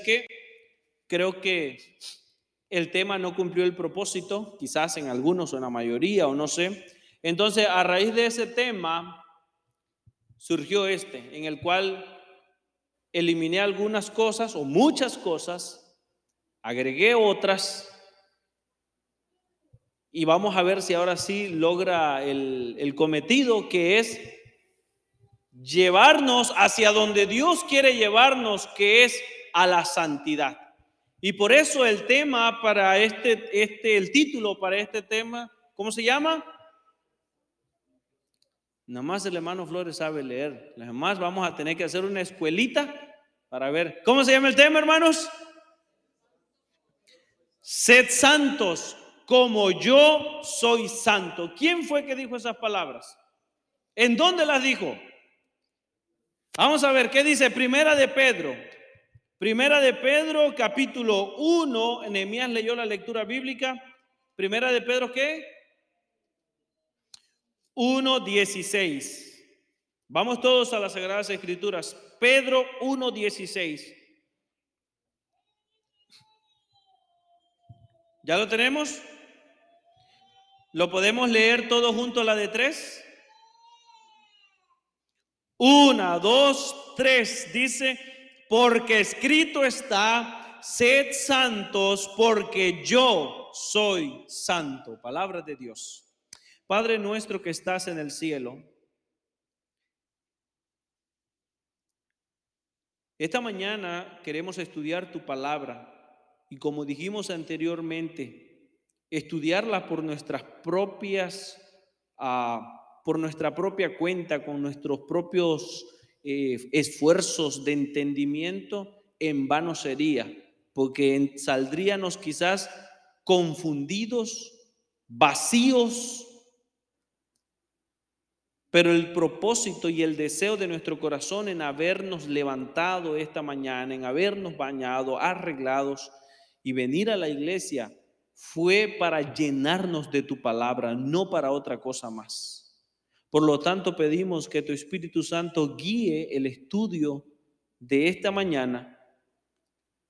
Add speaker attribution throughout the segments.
Speaker 1: que creo que el tema no cumplió el propósito, quizás en algunos o en la mayoría o no sé. Entonces, a raíz de ese tema surgió este, en el cual eliminé algunas cosas o muchas cosas, agregué otras y vamos a ver si ahora sí logra el, el cometido que es llevarnos hacia donde Dios quiere llevarnos, que es a la santidad. Y por eso el tema para este, este, el título para este tema, ¿cómo se llama? Nada más el hermano Flores sabe leer. Los demás vamos a tener que hacer una escuelita para ver. ¿Cómo se llama el tema, hermanos? Sed santos como yo soy santo. ¿Quién fue que dijo esas palabras? ¿En dónde las dijo? Vamos a ver qué dice Primera de Pedro, Primera de Pedro, capítulo 1. Enemías leyó la lectura bíblica. Primera de Pedro, ¿qué? 1.16. Vamos todos a las Sagradas Escrituras. Pedro 1.16. ¿Ya lo tenemos? ¿Lo podemos leer todo junto a la de tres? Una, dos, tres. Dice, porque escrito está, sed santos porque yo soy santo. Palabra de Dios. Padre nuestro que estás en el cielo. Esta mañana queremos estudiar tu palabra y como dijimos anteriormente, estudiarla por nuestras propias, ah, por nuestra propia cuenta, con nuestros propios eh, esfuerzos de entendimiento, en vano sería, porque saldríamos quizás confundidos, vacíos, pero el propósito y el deseo de nuestro corazón en habernos levantado esta mañana, en habernos bañado, arreglados y venir a la iglesia, fue para llenarnos de tu palabra, no para otra cosa más. Por lo tanto, pedimos que tu Espíritu Santo guíe el estudio de esta mañana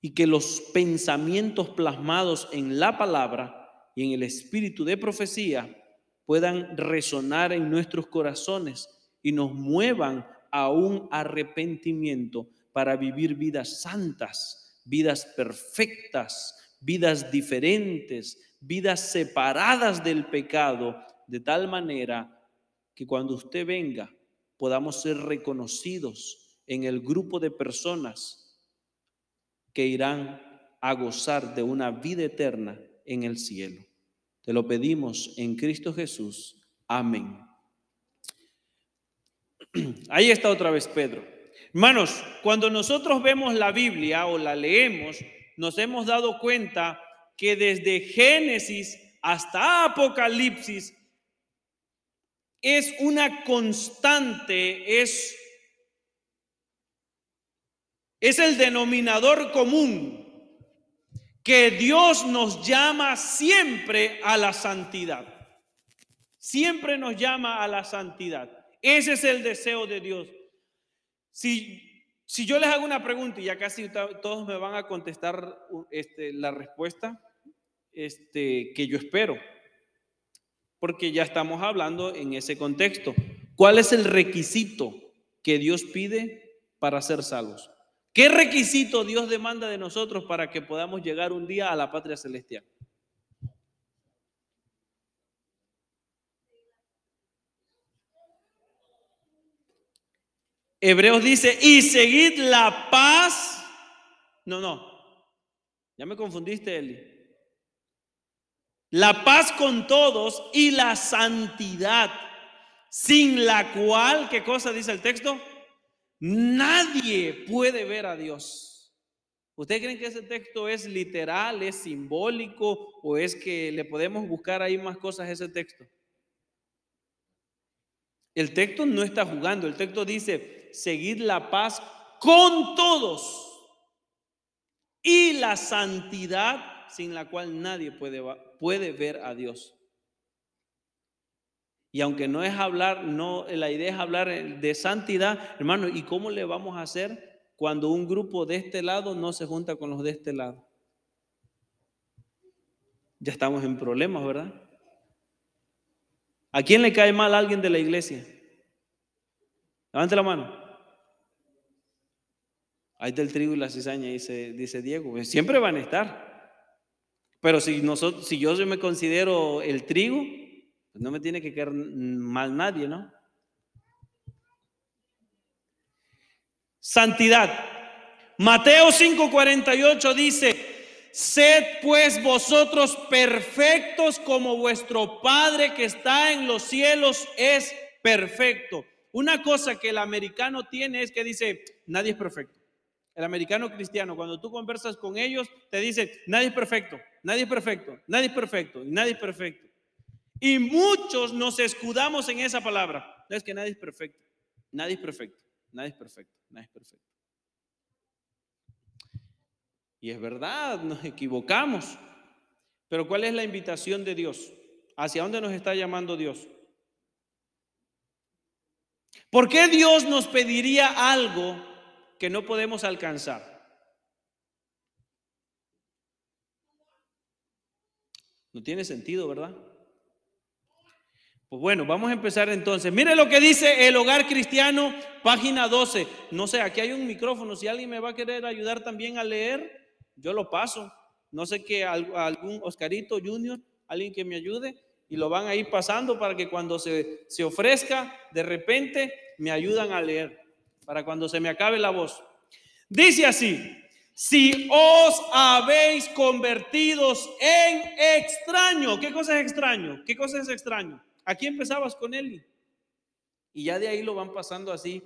Speaker 1: y que los pensamientos plasmados en la palabra y en el espíritu de profecía puedan resonar en nuestros corazones y nos muevan a un arrepentimiento para vivir vidas santas, vidas perfectas, vidas diferentes, vidas separadas del pecado, de tal manera que cuando usted venga podamos ser reconocidos en el grupo de personas que irán a gozar de una vida eterna en el cielo. Te lo pedimos en Cristo Jesús. Amén. Ahí está otra vez Pedro. Hermanos, cuando nosotros vemos la Biblia o la leemos, nos hemos dado cuenta que desde Génesis hasta Apocalipsis es una constante, es, es el denominador común que Dios nos llama siempre a la santidad. Siempre nos llama a la santidad. Ese es el deseo de Dios. Si, si yo les hago una pregunta y ya casi todos me van a contestar este, la respuesta este, que yo espero porque ya estamos hablando en ese contexto. ¿Cuál es el requisito que Dios pide para ser salvos? ¿Qué requisito Dios demanda de nosotros para que podamos llegar un día a la patria celestial? Hebreos dice, y seguid la paz. No, no. Ya me confundiste, Eli la paz con todos y la santidad, sin la cual, ¿qué cosa dice el texto? Nadie puede ver a Dios. ¿Ustedes creen que ese texto es literal, es simbólico o es que le podemos buscar ahí más cosas a ese texto? El texto no está jugando, el texto dice, seguid la paz con todos y la santidad sin la cual nadie puede, puede ver a Dios. Y aunque no es hablar, no, la idea es hablar de santidad, hermano, ¿y cómo le vamos a hacer cuando un grupo de este lado no se junta con los de este lado? Ya estamos en problemas, ¿verdad? ¿A quién le cae mal a alguien de la iglesia? Levante la mano. Ahí está el trigo y la cizaña, dice, dice Diego. Siempre van a estar. Pero si, nosotros, si yo me considero el trigo, pues no me tiene que caer mal nadie, ¿no? Santidad. Mateo 5:48 dice, sed pues vosotros perfectos como vuestro Padre que está en los cielos es perfecto. Una cosa que el americano tiene es que dice, nadie es perfecto. El americano cristiano, cuando tú conversas con ellos, te dice, nadie es perfecto, nadie es perfecto, nadie es perfecto, nadie es perfecto. Y muchos nos escudamos en esa palabra. No es que nadie es perfecto, nadie es perfecto, nadie es perfecto, nadie es perfecto. Y es verdad, nos equivocamos. Pero ¿cuál es la invitación de Dios? ¿Hacia dónde nos está llamando Dios? ¿Por qué Dios nos pediría algo que no podemos alcanzar. No tiene sentido, ¿verdad? Pues bueno, vamos a empezar entonces. Mire lo que dice el hogar cristiano, página 12. No sé, aquí hay un micrófono. Si alguien me va a querer ayudar también a leer, yo lo paso. No sé que algún Oscarito Junior, alguien que me ayude, y lo van a ir pasando para que cuando se, se ofrezca, de repente me ayudan a leer para cuando se me acabe la voz. Dice así, si os habéis convertidos en extraño, ¿qué cosa es extraño? ¿Qué cosa es extraño? Aquí empezabas con él y ya de ahí lo van pasando así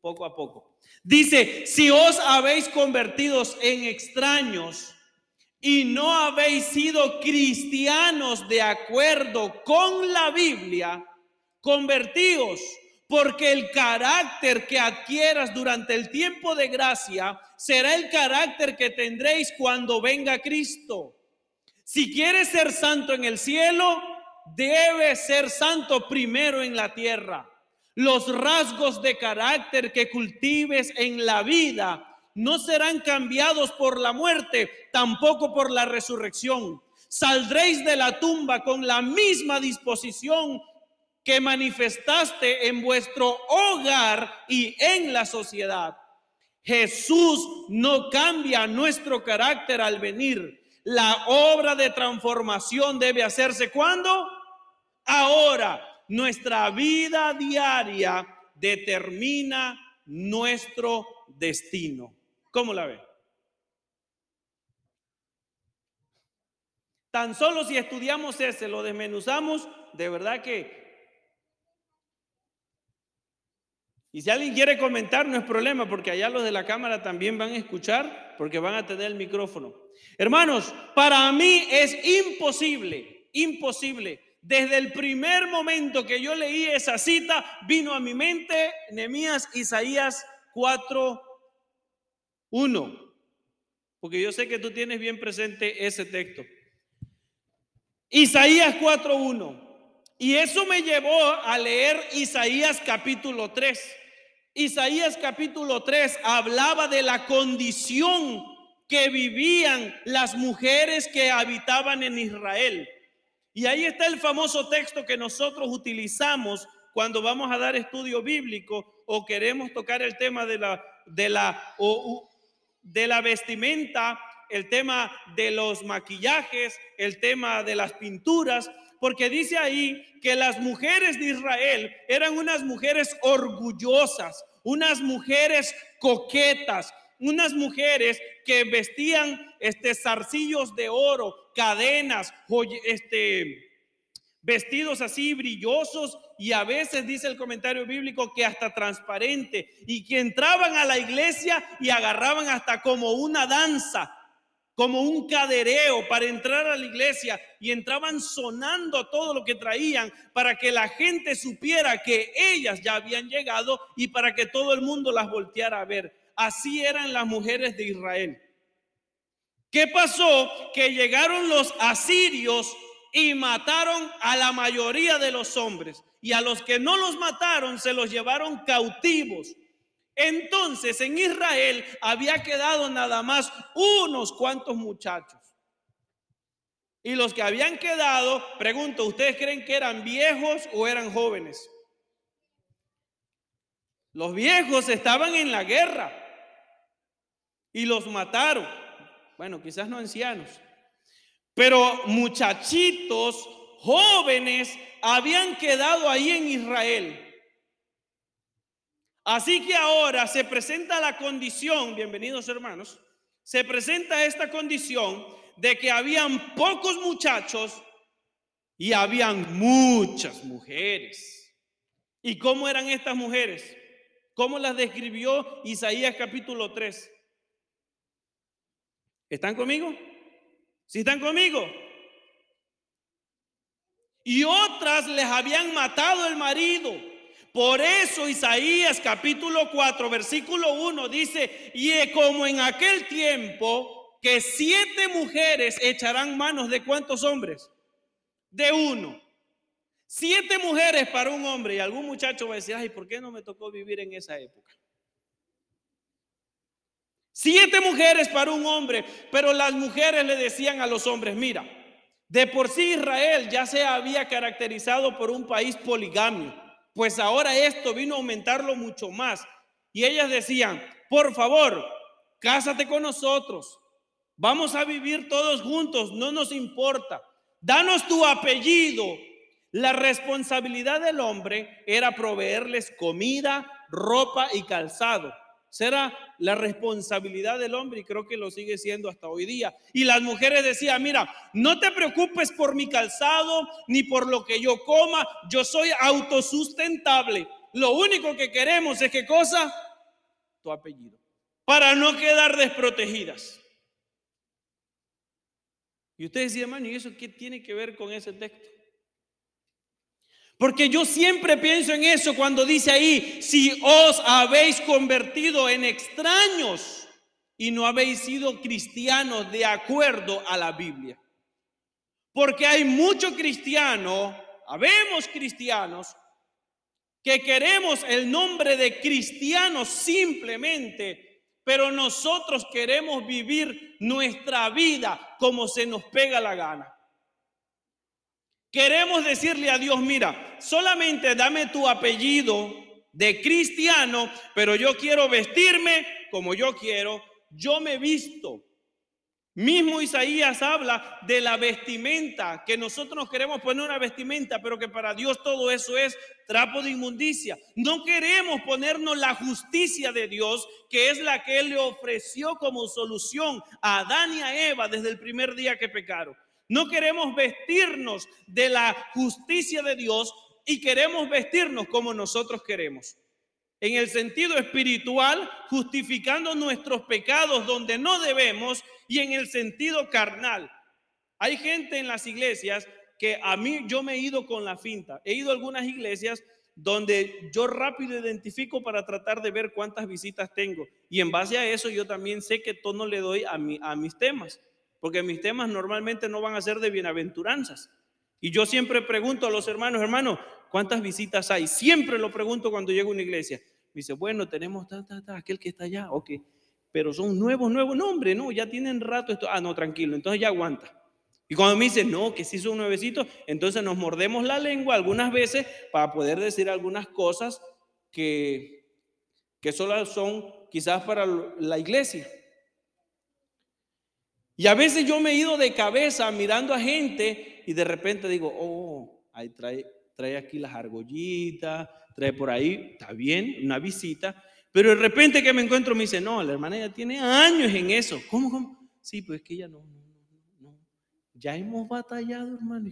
Speaker 1: poco a poco. Dice, si os habéis convertidos en extraños y no habéis sido cristianos de acuerdo con la Biblia, convertíos porque el carácter que adquieras durante el tiempo de gracia será el carácter que tendréis cuando venga Cristo. Si quieres ser santo en el cielo, debes ser santo primero en la tierra. Los rasgos de carácter que cultives en la vida no serán cambiados por la muerte, tampoco por la resurrección. Saldréis de la tumba con la misma disposición que manifestaste en vuestro hogar y en la sociedad. Jesús no cambia nuestro carácter al venir. La obra de transformación debe hacerse cuando? Ahora. Nuestra vida diaria determina nuestro destino. ¿Cómo la ve? Tan solo si estudiamos ese, lo desmenuzamos, de verdad que Y si alguien quiere comentar, no es problema, porque allá los de la cámara también van a escuchar, porque van a tener el micrófono. Hermanos, para mí es imposible, imposible. Desde el primer momento que yo leí esa cita, vino a mi mente Nehemías Isaías 4, 1. Porque yo sé que tú tienes bien presente ese texto. Isaías 4.1. Y eso me llevó a leer Isaías capítulo 3. Isaías capítulo 3 hablaba de la condición que vivían las mujeres que habitaban en Israel. Y ahí está el famoso texto que nosotros utilizamos cuando vamos a dar estudio bíblico o queremos tocar el tema de la, de la, de la vestimenta, el tema de los maquillajes, el tema de las pinturas, porque dice ahí que las mujeres de Israel eran unas mujeres orgullosas, unas mujeres coquetas, unas mujeres que vestían este zarcillos de oro, cadenas, este vestidos así brillosos y a veces dice el comentario bíblico que hasta transparente y que entraban a la iglesia y agarraban hasta como una danza como un cadereo para entrar a la iglesia y entraban sonando todo lo que traían para que la gente supiera que ellas ya habían llegado y para que todo el mundo las volteara a ver. Así eran las mujeres de Israel. ¿Qué pasó? Que llegaron los asirios y mataron a la mayoría de los hombres y a los que no los mataron se los llevaron cautivos Entonces en Israel había quedado nada más unos cuantos muchachos. Y los que habían quedado, pregunto, ¿ustedes creen que eran viejos o eran jóvenes? Los viejos estaban en la guerra y los mataron. Bueno, quizás no ancianos, pero muchachitos jóvenes habían quedado ahí en Israel. Así que ahora se presenta la condición, bienvenidos hermanos, se presenta esta condición de que habían pocos muchachos y habían muchas mujeres. ¿Y cómo eran estas mujeres? ¿Cómo las describió Isaías capítulo 3? ¿Están conmigo? ¿Sí están conmigo? Y otras les habían matado el marido. Por eso Isaías capítulo 4 versículo 1 dice, y como en aquel tiempo que siete mujeres echarán manos de cuántos hombres? De uno. Siete mujeres para un hombre. Y algún muchacho va a decir, ay, ¿por qué no me tocó vivir en esa época? Siete mujeres para un hombre, pero las mujeres le decían a los hombres, mira, de por sí Israel ya se había caracterizado por un país poligamio, pues ahora esto vino a aumentarlo mucho más. Y ellas decían, por favor, cásate con nosotros, Vamos a vivir todos juntos, no nos importa. Danos tu apellido. La responsabilidad del hombre era proveerles comida, ropa y calzado. Será la responsabilidad del hombre y creo que lo sigue siendo hasta hoy día. Y las mujeres decían, mira, no te preocupes por mi calzado ni por lo que yo coma, yo soy autosustentable. Lo único que queremos es que cosa, tu apellido, para no quedar desprotegidas. Y ustedes decían, hermano, ¿y eso qué tiene que ver con ese texto? Porque yo siempre pienso en eso cuando dice ahí, si os habéis convertido en extraños y no habéis sido cristianos de acuerdo a la Biblia. Porque hay muchos cristianos, habemos cristianos, que queremos el nombre de cristianos simplemente pero nosotros queremos vivir nuestra vida como se nos pega la gana. Queremos decirle a Dios, mira, solamente dame tu apellido de cristiano, pero yo quiero vestirme como yo quiero, yo me visto Mismo Isaías habla de la vestimenta, que nosotros nos queremos poner una vestimenta, pero que para Dios todo eso es trapo de inmundicia. No queremos ponernos la justicia de Dios, que es la que Él le ofreció como solución a Adán y a Eva desde el primer día que pecaron. No queremos vestirnos de la justicia de Dios y queremos vestirnos como nosotros queremos en el sentido espiritual, justificando nuestros pecados donde no debemos y en el sentido carnal. Hay gente en las iglesias que a mí yo me he ido con la finta. He ido a algunas iglesias donde yo rápido identifico para tratar de ver cuántas visitas tengo. Y en base a eso yo también sé qué tono le doy a, mi, a mis temas, porque mis temas normalmente no van a ser de bienaventuranzas. Y yo siempre pregunto a los hermanos, hermanos, ¿cuántas visitas hay? Siempre lo pregunto cuando llego a una iglesia. Me dice, bueno, tenemos aquel que está allá, ok, pero son nuevos, nuevos nombres, no, ya tienen rato esto. Ah, no, tranquilo, entonces ya aguanta. Y cuando me dice, no, que sí son nuevecitos, entonces nos mordemos la lengua algunas veces para poder decir algunas cosas que, que solo son quizás para la iglesia. Y a veces yo me he ido de cabeza mirando a gente y de repente digo, oh, ahí trae, trae aquí las argollitas, trae por ahí, está bien, una visita, pero de repente que me encuentro me dice, no, la hermana ya tiene años en eso. ¿Cómo, cómo? Sí, pues es que ya no, no, no, no. Ya hemos batallado, hermano.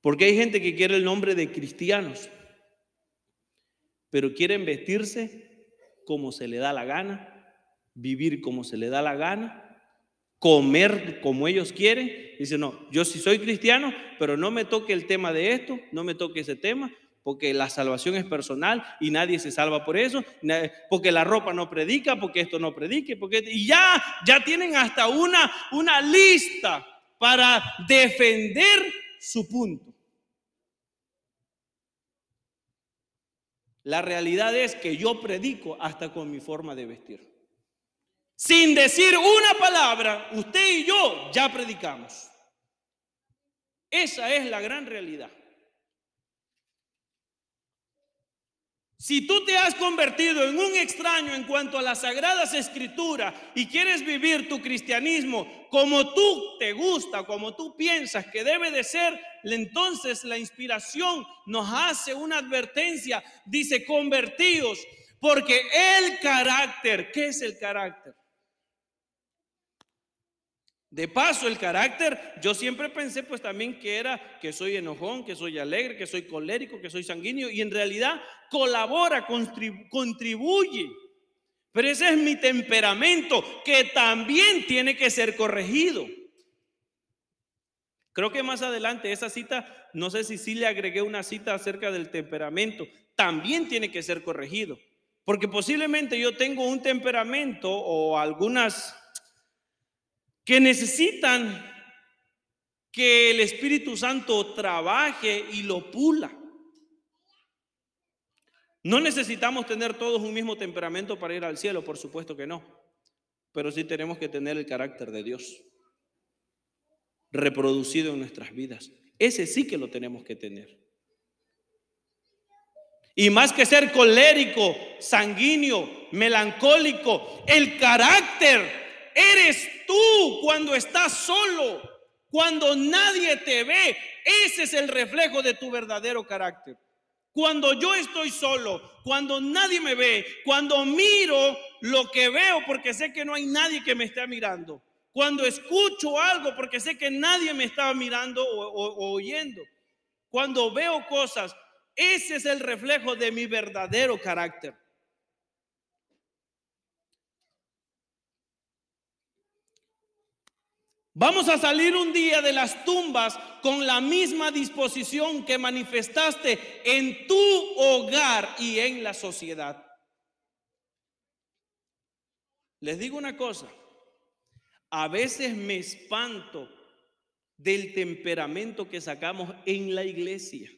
Speaker 1: Porque hay gente que quiere el nombre de cristianos, pero quieren vestirse como se le da la gana, vivir como se le da la gana, comer como ellos quieren. Dice, no, yo sí soy cristiano, pero no me toque el tema de esto, no me toque ese tema, porque la salvación es personal y nadie se salva por eso, porque la ropa no predica, porque esto no predique, porque y ya ya tienen hasta una una lista para defender su punto. La realidad es que yo predico hasta con mi forma de vestir. Sin decir una palabra, usted y yo ya predicamos. Esa es la gran realidad. Si tú te has convertido en un extraño en cuanto a las sagradas escrituras y quieres vivir tu cristianismo como tú te gusta, como tú piensas que debe de ser, entonces la inspiración nos hace una advertencia, dice convertidos, porque el carácter, ¿qué es el carácter? De paso, el carácter, yo siempre pensé pues también que era que soy enojón, que soy alegre, que soy colérico, que soy sanguíneo y en realidad colabora, contribuye. Pero ese es mi temperamento que también tiene que ser corregido. Creo que más adelante esa cita, no sé si sí le agregué una cita acerca del temperamento, también tiene que ser corregido. Porque posiblemente yo tengo un temperamento o algunas que necesitan que el Espíritu Santo trabaje y lo pula. No necesitamos tener todos un mismo temperamento para ir al cielo, por supuesto que no, pero sí tenemos que tener el carácter de Dios reproducido en nuestras vidas. Ese sí que lo tenemos que tener. Y más que ser colérico, sanguíneo, melancólico, el carácter Eres tú cuando estás solo, cuando nadie te ve. Ese es el reflejo de tu verdadero carácter. Cuando yo estoy solo, cuando nadie me ve, cuando miro lo que veo porque sé que no hay nadie que me esté mirando. Cuando escucho algo porque sé que nadie me está mirando o oyendo. Cuando veo cosas, ese es el reflejo de mi verdadero carácter. Vamos a salir un día de las tumbas con la misma disposición que manifestaste en tu hogar y en la sociedad. Les digo una cosa, a veces me espanto del temperamento que sacamos en la iglesia.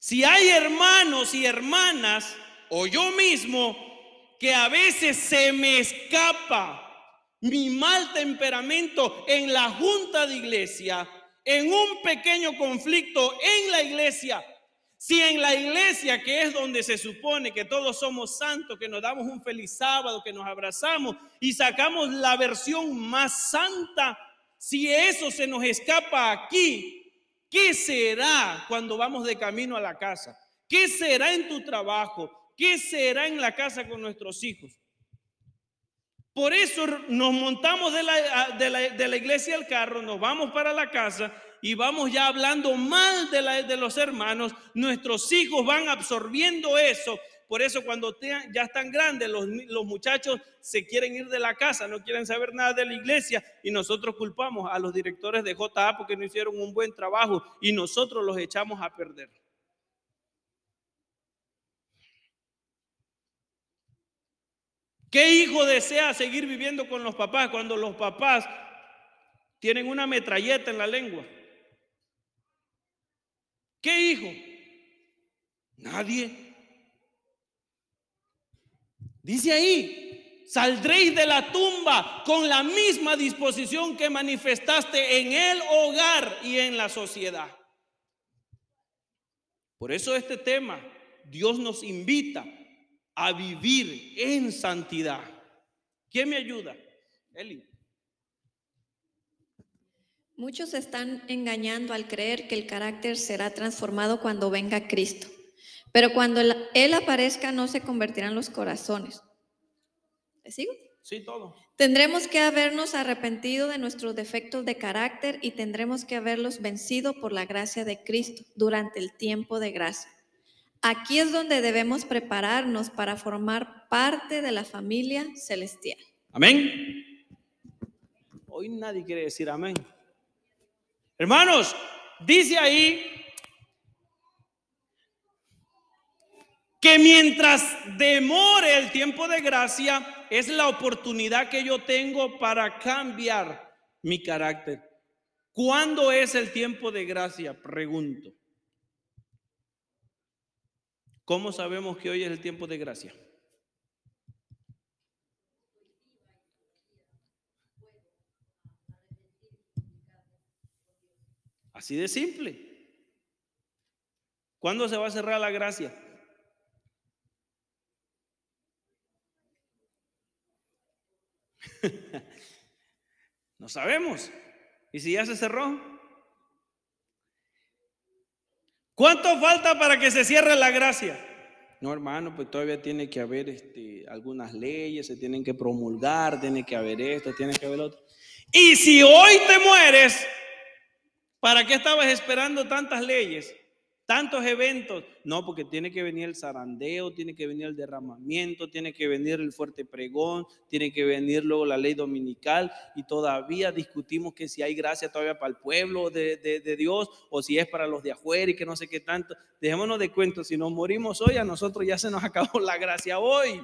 Speaker 1: Si hay hermanos y hermanas, o yo mismo, que a veces se me escapa mi mal temperamento en la junta de iglesia, en un pequeño conflicto en la iglesia. Si en la iglesia, que es donde se supone que todos somos santos, que nos damos un feliz sábado, que nos abrazamos y sacamos la versión más santa, si eso se nos escapa aquí, ¿qué será cuando vamos de camino a la casa? ¿Qué será en tu trabajo? ¿Qué será en la casa con nuestros hijos? Por eso nos montamos de la, de la, iglesia al carro, nos vamos para la casa y vamos ya hablando mal de, la, de los hermanos. Nuestros hijos van absorbiendo eso. Por eso cuando ya están grandes, los, los muchachos se quieren ir de la casa, no quieren saber nada de la iglesia y nosotros culpamos a los directores de JA porque no hicieron un buen trabajo y nosotros los echamos a perder. ¿Qué hijo desea seguir viviendo con los papás cuando los papás tienen una metralleta en la lengua? ¿Qué hijo? Nadie. Dice ahí, saldréis de la tumba con la misma disposición que manifestaste en el hogar y en la sociedad. Por eso este tema, Dios nos invita a vivir en santidad. ¿Quién me ayuda? Eli.
Speaker 2: Muchos están engañando al creer que el carácter será transformado cuando venga Cristo. Pero cuando Él aparezca no se convertirán los corazones. ¿Le sigo?
Speaker 1: Sí, todo.
Speaker 2: Tendremos que habernos arrepentido de nuestros defectos de carácter y tendremos que haberlos vencido por la gracia de Cristo durante el tiempo de gracia. Aquí es donde debemos prepararnos para formar parte de la familia celestial.
Speaker 1: Amén. Hoy nadie quiere decir amén. Hermanos, dice ahí que mientras demore el tiempo de gracia, es la oportunidad que yo tengo para cambiar mi carácter. ¿Cuándo es el tiempo de gracia? Pregunto. ¿Cómo sabemos que hoy es el tiempo de gracia? Así de simple. ¿Cuándo se va a cerrar la gracia? no sabemos. ¿Y si ya se cerró? ¿Cuánto falta para que se cierre la gracia? No, hermano, pues todavía tiene que haber este, algunas leyes, se tienen que promulgar, tiene que haber esto, tiene que haber otro. Y si hoy te mueres, ¿para qué estabas esperando tantas leyes? Tantos eventos. No, porque tiene que venir el zarandeo, tiene que venir el derramamiento, tiene que venir el fuerte pregón, tiene que venir luego la ley dominical y todavía discutimos que si hay gracia todavía para el pueblo de, de Dios o si es para los de afuera y que no sé qué tanto. Dejémonos de cuento, si nos morimos hoy, a nosotros ya se nos acabó la gracia hoy.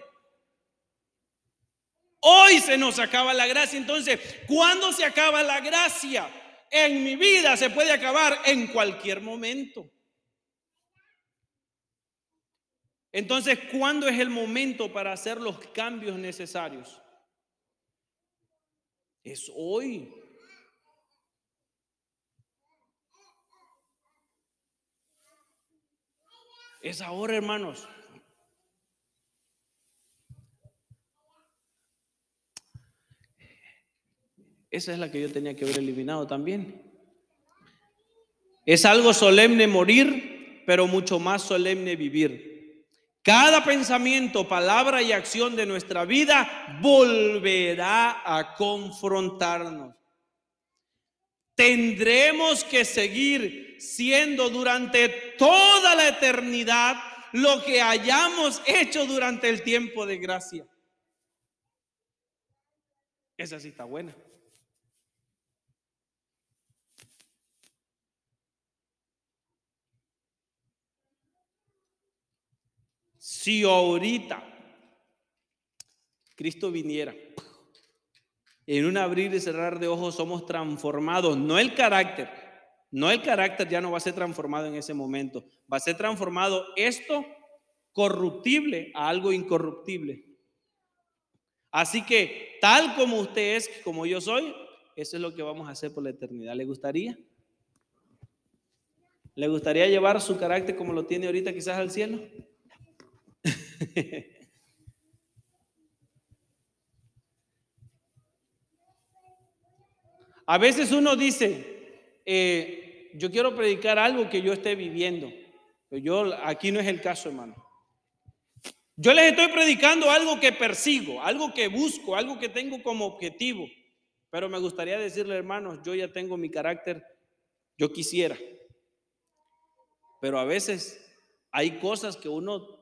Speaker 1: Hoy se nos acaba la gracia. Entonces, ¿cuándo se acaba la gracia? En mi vida se puede acabar en cualquier momento. Entonces, ¿cuándo es el momento para hacer los cambios necesarios? Es hoy. Es ahora, hermanos. Esa es la que yo tenía que haber eliminado también. Es algo solemne morir, pero mucho más solemne vivir. Cada pensamiento, palabra y acción de nuestra vida volverá a confrontarnos. Tendremos que seguir siendo durante toda la eternidad lo que hayamos hecho durante el tiempo de gracia. Esa sí está buena. Si ahorita Cristo viniera, en un abrir y cerrar de ojos somos transformados, no el carácter, no el carácter ya no va a ser transformado en ese momento, va a ser transformado esto corruptible a algo incorruptible. Así que tal como usted es, como yo soy, eso es lo que vamos a hacer por la eternidad. ¿Le gustaría? ¿Le gustaría llevar su carácter como lo tiene ahorita quizás al cielo? A veces uno dice, eh, yo quiero predicar algo que yo esté viviendo, pero yo aquí no es el caso, hermano. Yo les estoy predicando algo que persigo, algo que busco, algo que tengo como objetivo. Pero me gustaría decirle, hermanos, yo ya tengo mi carácter, yo quisiera. Pero a veces hay cosas que uno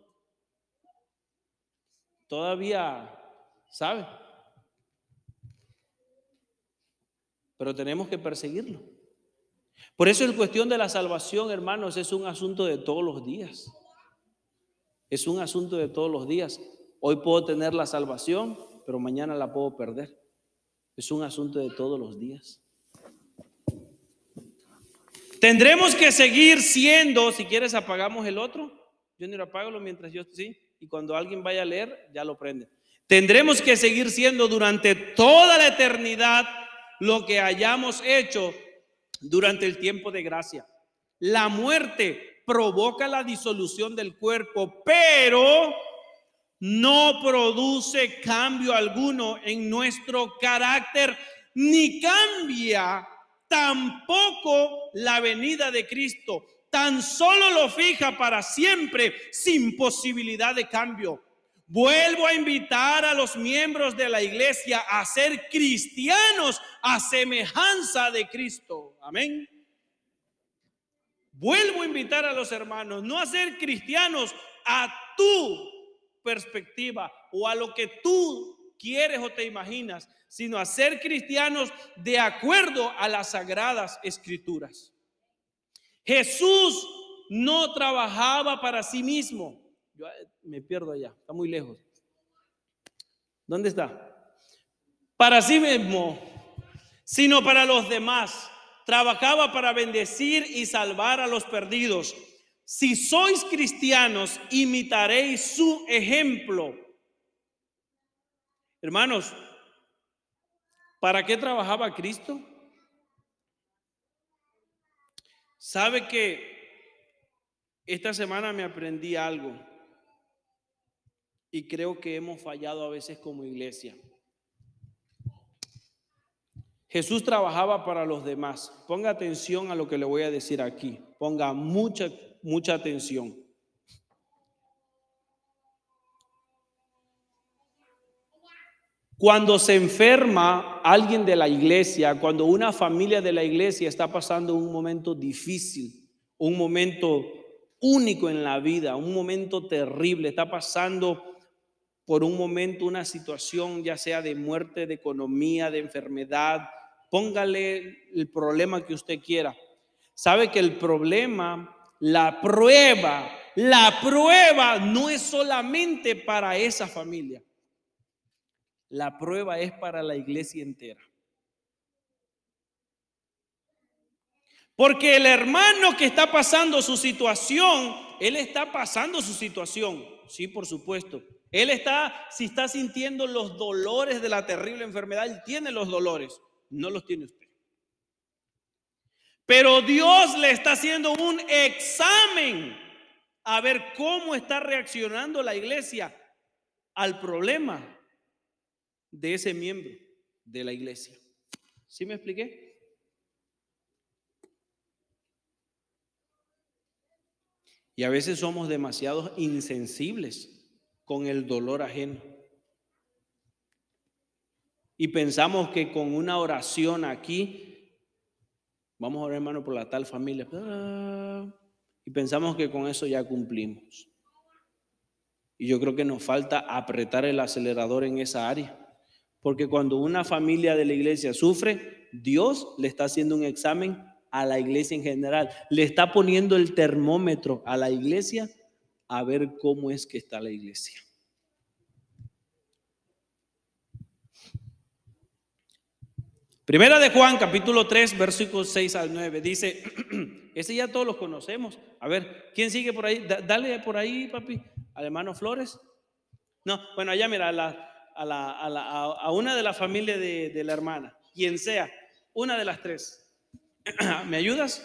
Speaker 1: todavía sabe. Pero tenemos que perseguirlo. Por eso el cuestión de la salvación, hermanos, es un asunto de todos los días. Es un asunto de todos los días. Hoy puedo tener la salvación, pero mañana la puedo perder. Es un asunto de todos los días. Tendremos que seguir siendo, si quieres apagamos el otro. Yo ni lo apago mientras yo sí y cuando alguien vaya a leer, ya lo prende. Tendremos que seguir siendo durante toda la eternidad lo que hayamos hecho durante el tiempo de gracia. La muerte provoca la disolución del cuerpo, pero no produce cambio alguno en nuestro carácter, ni cambia tampoco la venida de Cristo tan solo lo fija para siempre sin posibilidad de cambio. Vuelvo a invitar a los miembros de la iglesia a ser cristianos a semejanza de Cristo. Amén. Vuelvo a invitar a los hermanos no a ser cristianos a tu perspectiva o a lo que tú quieres o te imaginas, sino a ser cristianos de acuerdo a las sagradas escrituras. Jesús no trabajaba para sí mismo. Yo eh, me pierdo allá, está muy lejos. ¿Dónde está? Para sí mismo, sino para los demás. Trabajaba para bendecir y salvar a los perdidos. si sois cristianos, imitaréis su ejemplo. Hermanos, ¿para qué trabajaba Cristo? ¿Sabe que esta semana me aprendí algo? Y creo que hemos fallado a veces como iglesia. Jesús trabajaba para los demás. Ponga atención a lo que le voy a decir aquí. Ponga mucha, mucha atención. Cuando se enferma alguien de la iglesia, cuando una familia de la iglesia está pasando un momento difícil, un momento único en la vida, un momento terrible, está pasando por un momento una situación ya sea de muerte, de economía, de enfermedad, póngale el problema que usted quiera. Sabe que el problema, la prueba, la prueba no es solamente para esa familia. La prueba es para la iglesia entera. Porque el hermano que está pasando su situación, él está pasando su situación. Sí, por supuesto. Él está, si está sintiendo los dolores de la terrible enfermedad, él tiene los dolores no los tiene usted. Pero Dios le está haciendo un examen a ver cómo está reaccionando la iglesia al problema de ese miembro de la iglesia. ¿Sí me expliqué? Y a veces somos demasiado insensibles con el dolor ajeno. Y pensamos que con una oración aquí, vamos a orar hermano por la tal familia, ah, y pensamos que con eso ya cumplimos. Y yo creo que nos falta apretar el acelerador en esa área. Porque cuando una familia de la iglesia sufre, Dios le está haciendo un examen a la iglesia en general. Le está poniendo el termómetro a la iglesia a ver cómo es que está la iglesia. Primera de Juan, capítulo 3, versículos 6 al 9, dice, ese ya todos los conocemos. A ver, ¿quién sigue por ahí? dale por ahí, papi, al hermano Flores. No, bueno, allá mira, a, una de la familia de la hermana, quien sea, una de las tres. ¿Me ayudas?